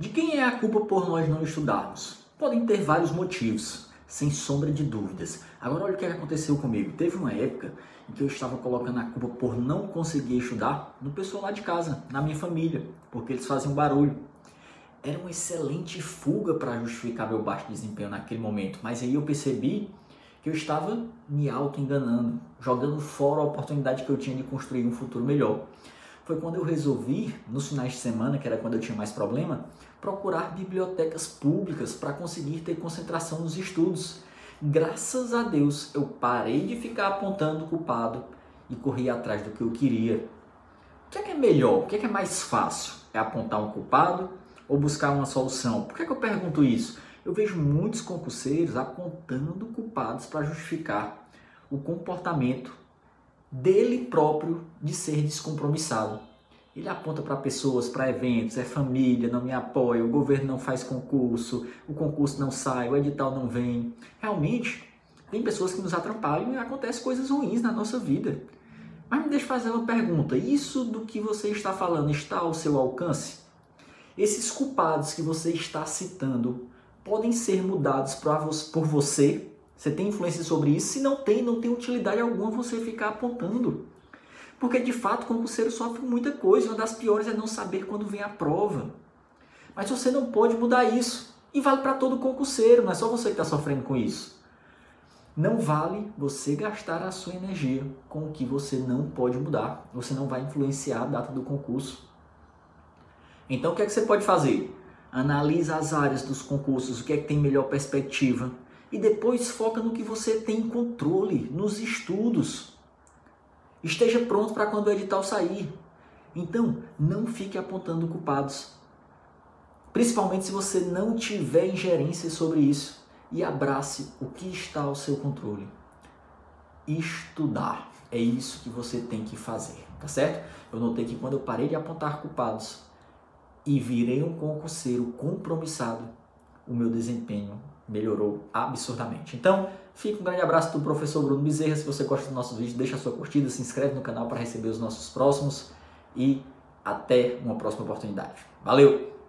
De quem é a culpa por nós não estudarmos? Podem ter vários motivos, sem sombra de dúvidas. Agora olha o que aconteceu comigo. Teve uma época em que eu estava colocando a culpa por não conseguir estudar no pessoal lá de casa, na minha família, porque eles faziam barulho. Era uma excelente fuga para justificar meu baixo desempenho naquele momento, mas aí eu percebi que eu estava me auto-enganando, jogando fora a oportunidade que eu tinha de construir um futuro melhor foi quando eu resolvi, nos finais de semana, que era quando eu tinha mais problema, procurar bibliotecas públicas para conseguir ter concentração nos estudos. Graças a Deus, eu parei de ficar apontando o culpado e corri atrás do que eu queria. O que é, que é melhor? O que é, que é mais fácil? É apontar um culpado ou buscar uma solução? Por que, é que eu pergunto isso? Eu vejo muitos concurseiros apontando culpados para justificar o comportamento dele próprio de ser descompromissado. Ele aponta para pessoas, para eventos, é família, não me apoia, o governo não faz concurso, o concurso não sai, o edital não vem. Realmente, tem pessoas que nos atrapalham e acontecem coisas ruins na nossa vida. Mas me deixa fazer uma pergunta: isso do que você está falando está ao seu alcance? Esses culpados que você está citando podem ser mudados por você você tem influência sobre isso? Se não tem, não tem utilidade alguma você ficar apontando. Porque de fato o concurseiro sofre muita coisa. Uma das piores é não saber quando vem a prova. Mas você não pode mudar isso. E vale para todo concurseiro, não é só você que está sofrendo com isso. Não vale você gastar a sua energia com o que você não pode mudar. Você não vai influenciar a data do concurso. Então o que é que você pode fazer? Analisa as áreas dos concursos, o que é que tem melhor perspectiva e depois foca no que você tem controle, nos estudos. Esteja pronto para quando o edital sair. Então, não fique apontando culpados. Principalmente se você não tiver ingerência sobre isso. E abrace o que está ao seu controle. Estudar. É isso que você tem que fazer, tá certo? Eu notei que quando eu parei de apontar culpados e virei um concurseiro compromissado, o meu desempenho melhorou absurdamente. Então, fica um grande abraço do professor Bruno Bezerra. Se você gosta do nosso vídeo, deixa a sua curtida, se inscreve no canal para receber os nossos próximos e até uma próxima oportunidade. Valeu!